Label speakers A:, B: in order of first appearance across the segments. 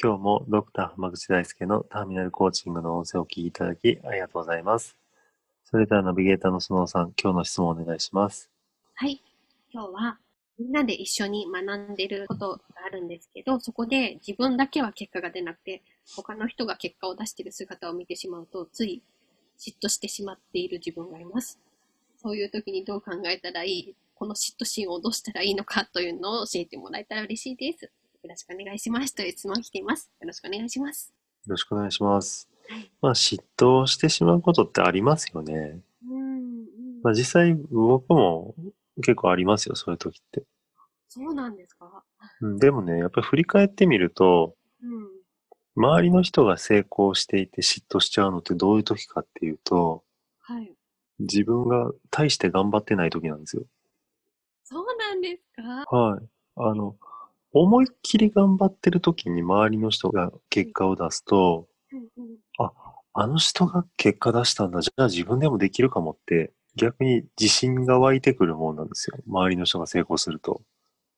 A: 今日もドクター浜口大輔のターミナルコーチングの音声をお聞きいただきありがとうございますそれではナビゲーターの園さん今日の質問をお願いします
B: はい今日はみんなで一緒に学んでることがあるんですけど、そこで自分だけは結果が出なくて、他の人が結果を出している姿を見てしまうと、つい嫉妬してしまっている自分がいます。そういう時にどう考えたらいい、この嫉妬心をどうしたらいいのかというのを教えてもらえたら嬉しいです。よろしくお願いします。という質問来ています。よろしくお願いします。
A: よろしくお願いします。はい、まあ、嫉妬してしまうことってありますよね。うん、うん、まあ、実際僕も結構ありますよ、そういう時って。
B: そうなんですか？
A: うん、でもね、やっぱり振り返ってみると、うん、周りの人が成功していて嫉妬しちゃうのってどういう時かっていうと、はい。自分が大して頑張ってない時なんですよ。
B: そうなんですか？
A: はい。あの、思いっきり頑張ってる時に周りの人が結果を出すと、あ、あの人が結果出したんだ。じゃあ自分でもできるかもって逆に自信が湧いてくるもんなんですよ。周りの人が成功すると。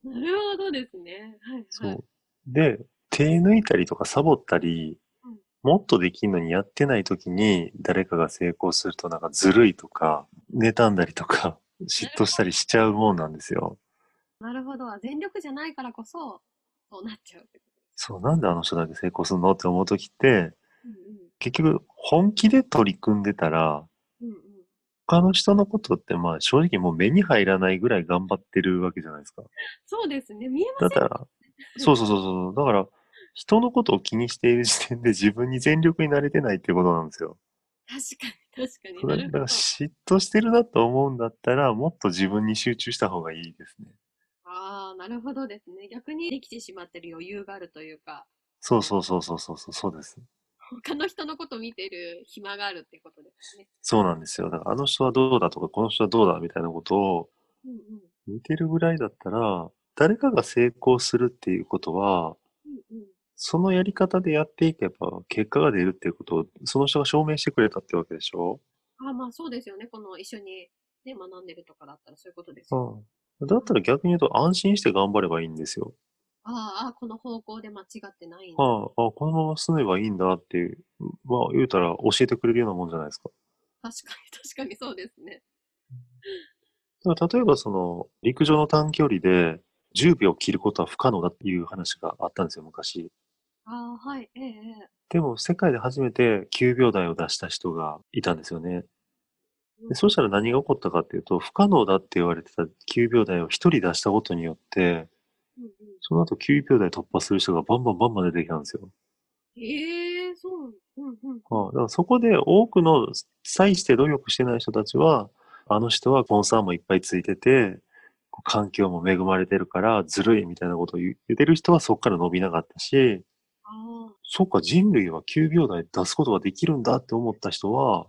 B: なるほどですね。はい、はい。
A: そう。で、手抜いたりとかサボったり、うん、もっとできんのにやってない時に誰かが成功するとなんかずるいとか、妬んだりとか、嫉妬したりしちゃうもんなんですよ。
B: なるほど。全力じゃないからこそ、そうなっちゃう
A: そう、なんであの人だけ成功するのって思う時って、うんうん、結局本気で取り組んでたら、他の人のことってまあ正直もう目に入らないぐらい頑張ってるわけじゃないですか。
B: そうですね。見えま
A: せんだから、そうそうそうそう。だから、人のことを気にしている時点で自分に全力になれてないっていうことなんですよ。
B: 確かに、確かに。
A: だから嫉妬してるなと思うんだったら、もっと自分に集中した方がいいですね。
B: ああ、なるほどですね。逆にできてしまってる余裕があるというか。
A: そうそうそうそうそう、そうです。
B: 他の人のこと見てる暇があるってことですね。
A: そうなんですよ。だからあの人はどうだとか、この人はどうだみたいなことを見てるぐらいだったら、誰かが成功するっていうことは、うんうん、そのやり方でやっていけば結果が出るっていうことを、その人が証明してくれたってわけでしょ？
B: あまあそうですよね。この一緒に、ね、学んでるとかだったらそういうことですよ、
A: うん。だったら逆に言うと安心して頑張ればいいんですよ。
B: ああ、この方向で間違ってない
A: んだ。ああ、このまま進めばいいんだっていう、まあ言うたら教えてくれるようなもんじゃないですか。
B: 確かに、確かにそうですね。
A: だから例えばその、陸上の短距離で10秒切ることは不可能だっていう話があったんですよ、昔。
B: ああ、はい、ええ。
A: でも世界で初めて9秒台を出した人がいたんですよね。でそしたら何が起こったかっていうと、不可能だって言われてた9秒台を1人出したことによって、その後9秒台突破する人がバンバンバンバン出てきたんですよ。
B: ええー、そう。うんうん。
A: あだからそこで多くの際して努力してない人たちは、あの人はコンサーもいっぱいついてて、環境も恵まれてるからずるいみたいなことを言ってる人はそこから伸びなかったし、そっか人類は9秒台出すことができるんだって思った人は、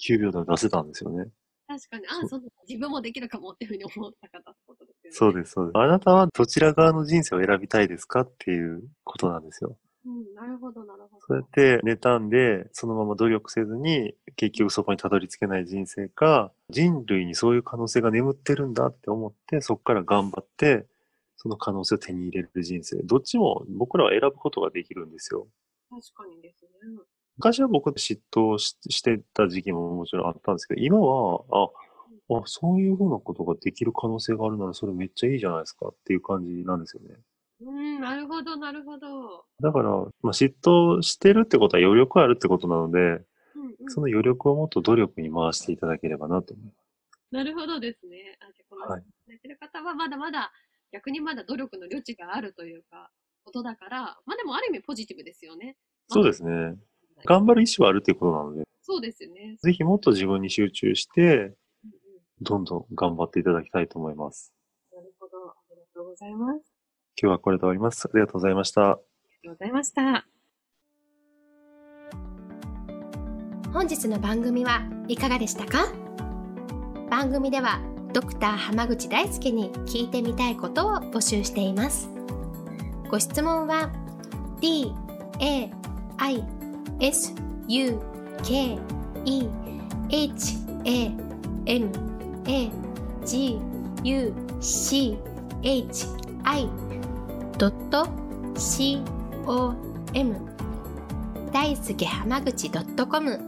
A: 9秒台出せたんですよね。
B: 確かに、あ、そう自分もできるかもっていうふうに思った方ってことですよね。
A: そうです、そうです。あなたはどちら側の人生を選びたいですかっていうことなんですよ。
B: うん、なるほど、なるほど。
A: そうやって妬んで、そのまま努力せずに、結局そこにたどり着けない人生か、人類にそういう可能性が眠ってるんだって思って、そこから頑張って、その可能性を手に入れる人生。どっちも僕らは選ぶことができるんですよ。
B: 確かにですね。
A: 昔は僕嫉妬してた時期ももちろんあったんですけど、今は、あ、あ、そういうふうなことができる可能性があるならそれめっちゃいいじゃないですかっていう感じなんですよね。
B: うん、なるほど、なるほど。
A: だから、まあ、嫉妬してるってことは余力あるってことなので、うんうん、その余力をもっと努力に回していただければなと思います。
B: なるほどですね。あじゃこの、はい、やってる方はまだまだ、逆にまだ努力の余地があるというか、ことだから、まあでもある意味ポジティブですよね。
A: そうですね。頑張る意思はあるっていうことなので。
B: そうですよね。
A: ぜひもっと自分に集中して、どんどん頑張っていただきたいと思います。
B: なるほど。ありがとうございます。
A: 今日はこれで終わります。ありがとうございました。
B: ありがとうございました。
C: 本日の番組はいかがでしたか？番組ではドクター濱口大輔に聞いてみたいことを募集していますご質問は d a i s u k e h a m a g u c h i c o m 大輔濱口 .com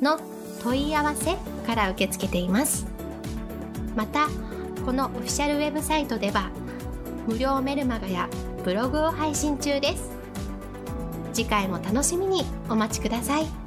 C: の問い合わせから受け付けています。またこのオフィシャルウェブサイトでは無料メルマガやブログを配信中です。次回も楽しみにお待ちください。